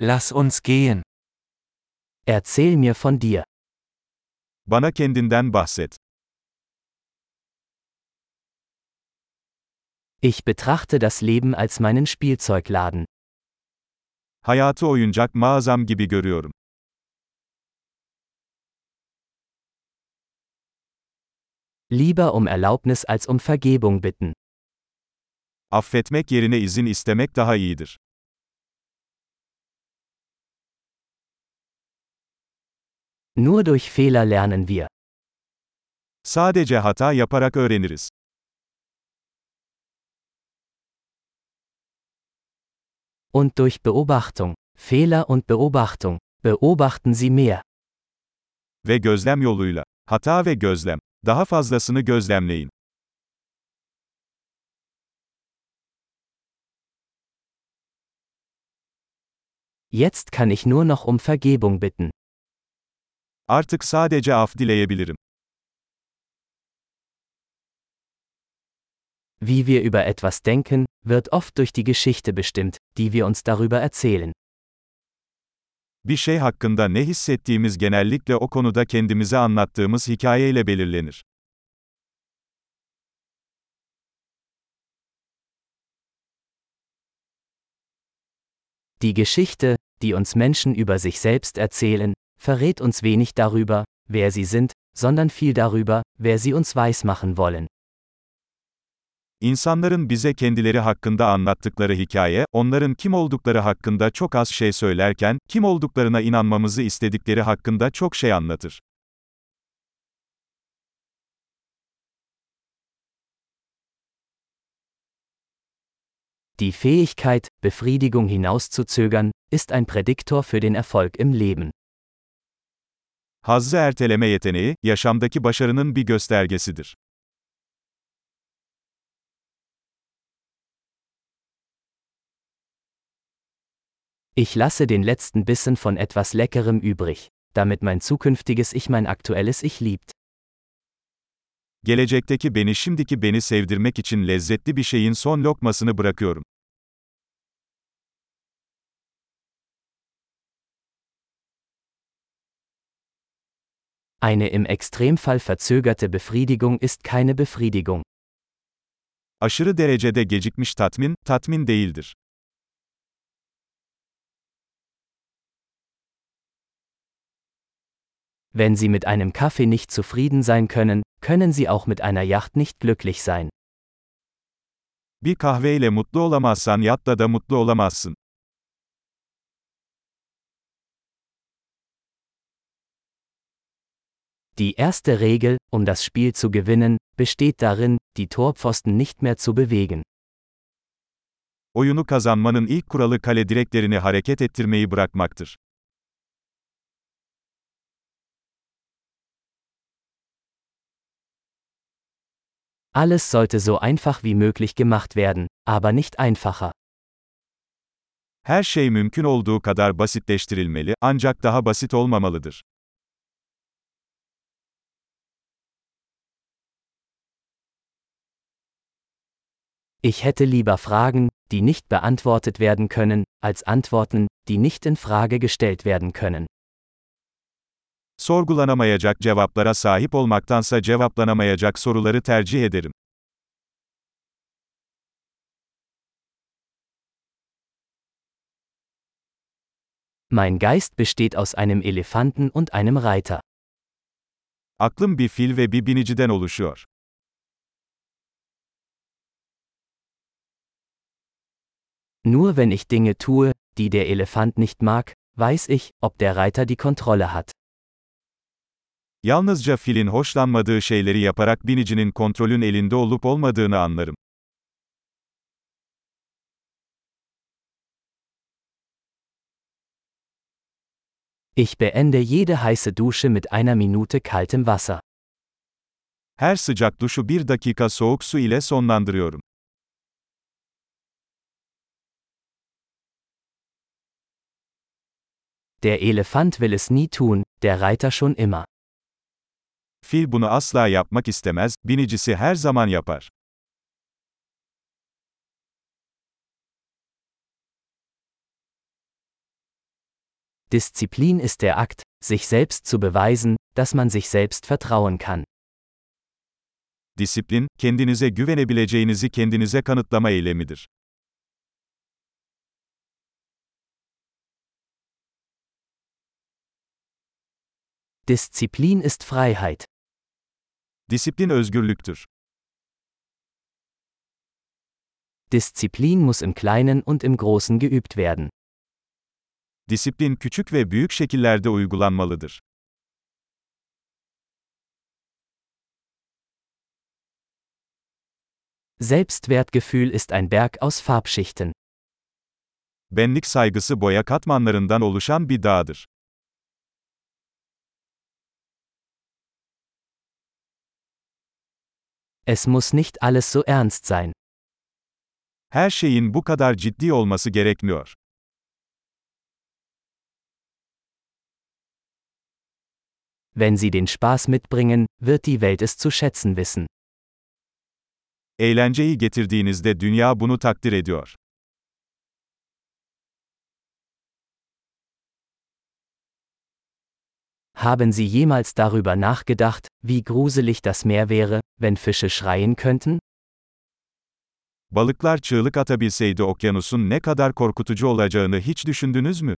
Lass uns gehen. Erzähl mir von dir. Bana kendinden bahset. Ich betrachte das Leben als meinen Spielzeugladen. Hayatı oyuncak mağazam gibi görüyorum. Lieber um Erlaubnis als um Vergebung bitten. Affetmek yerine izin istemek daha iyidir. Nur durch Fehler lernen wir. Sadece hata yaparak öğreniriz. Und durch Beobachtung. Fehler und Beobachtung. Beobachten Sie mehr. Ve gözlem yoluyla. Hata ve gözlem. Daha fazlasını gözlemleyin. Jetzt kann ich nur noch um Vergebung bitten. Artık sadece af dileyebilirim. Wie wir über etwas denken, wird oft durch die Geschichte bestimmt, die wir uns darüber erzählen. Bir şey hakkında ne hissettiğimiz genellikle o konuda kendimize anlattığımız hikayeyle belirlenir. Die Geschichte, die uns Menschen über sich selbst erzählen, verrät uns wenig darüber, wer sie sind, sondern viel darüber, wer sie uns weismachen wollen. İnsanların bize kendileri hakkında anlattıkları hikaye, onların kim oldukları hakkında çok az şey söylerken, kim olduklarına inanmamızı istedikleri hakkında çok şey anlatır. Die Fähigkeit, Befriedigung hinauszuzögern, ist ein Prädiktor für den Erfolg im Leben. Hazzı erteleme yeteneği, yaşamdaki başarının bir göstergesidir. Ich lasse den letzten Bissen von etwas Leckerem übrig, damit mein zukünftiges Ich mein aktuelles Ich liebt. Gelecekteki beni şimdiki beni sevdirmek için lezzetli bir şeyin son lokmasını bırakıyorum. Eine im Extremfall verzögerte Befriedigung ist keine Befriedigung. Aşırı derecede gecikmiş tatmin, tatmin değildir. Wenn Sie mit einem Kaffee nicht zufrieden sein können, können Sie auch mit einer Yacht nicht glücklich sein. Bir kahveyle mutlu olamazsan yatta da mutlu olamazsın. Die erste Regel, um das Spiel zu gewinnen, besteht darin, die Torpfosten nicht mehr zu bewegen. Oyunu kazanmanın ilk kuralı kale direklerini hareket ettirmeyi bırakmaktır. Alles sollte so einfach wie möglich gemacht werden, aber nicht einfacher. Her şey mümkün olduğu kadar basitleştirilmeli, ancak daha basit olmamalıdır. Ich hätte lieber Fragen, die nicht beantwortet werden können, als Antworten, die nicht in Frage gestellt werden können. Sorgulanamayacak cevaplara sahip olmaktansa cevaplanamayacak soruları tercih ederim. Mein Geist besteht aus einem Elefanten und einem Reiter. Aklım bir fil ve bir biniciden oluşuyor. Nur wenn ich Dinge tue, die der Elefant nicht mag, weiß ich, ob der Reiter die Kontrolle hat. Yalnızca filin hoşlanmadığı şeyleri yaparak binicinin kontrolün elinde olup olmadığını anlarım. Ich beende jede heiße Dusche mit einer Minute kaltem Wasser. Her sıcak duşu bir dakika soğuk su ile sonlandırıyorum. Der Elefant will es nie tun, der Reiter schon immer. Fil bunu asla yapmak istemez, binicisi her zaman yapar. Disziplin ist der Akt, sich selbst zu beweisen, dass man sich selbst vertrauen kann. Disiplin, kendinize güvenebileceğinizi kendinize kanıtlama eylemidir. Disziplin ist Freiheit. Disiplin özgürlüktür. Disziplin muss im Kleinen und im Großen geübt werden. Disiplin küçük ve büyük şekillerde uygulanmalıdır. Selbstwertgefühl ist ein Berg aus Farbschichten. Benlik saygısı boya katmanlarından oluşan bir dağdır. Es muss nicht alles so ernst sein. Her şeyin bu kadar ciddi olması gerekmiyor. Wenn Sie den Spaß mitbringen, wird die Welt es zu schätzen wissen. Eğlenceyi getirdiğinizde dünya bunu takdir ediyor. Haben Sie jemals darüber nachgedacht, wie gruselig das Meer wäre, wenn Fische schreien könnten? Balıklar çığlık atabilseydi okyanusun ne kadar korkutucu olacağını hiç düşündünüz mü?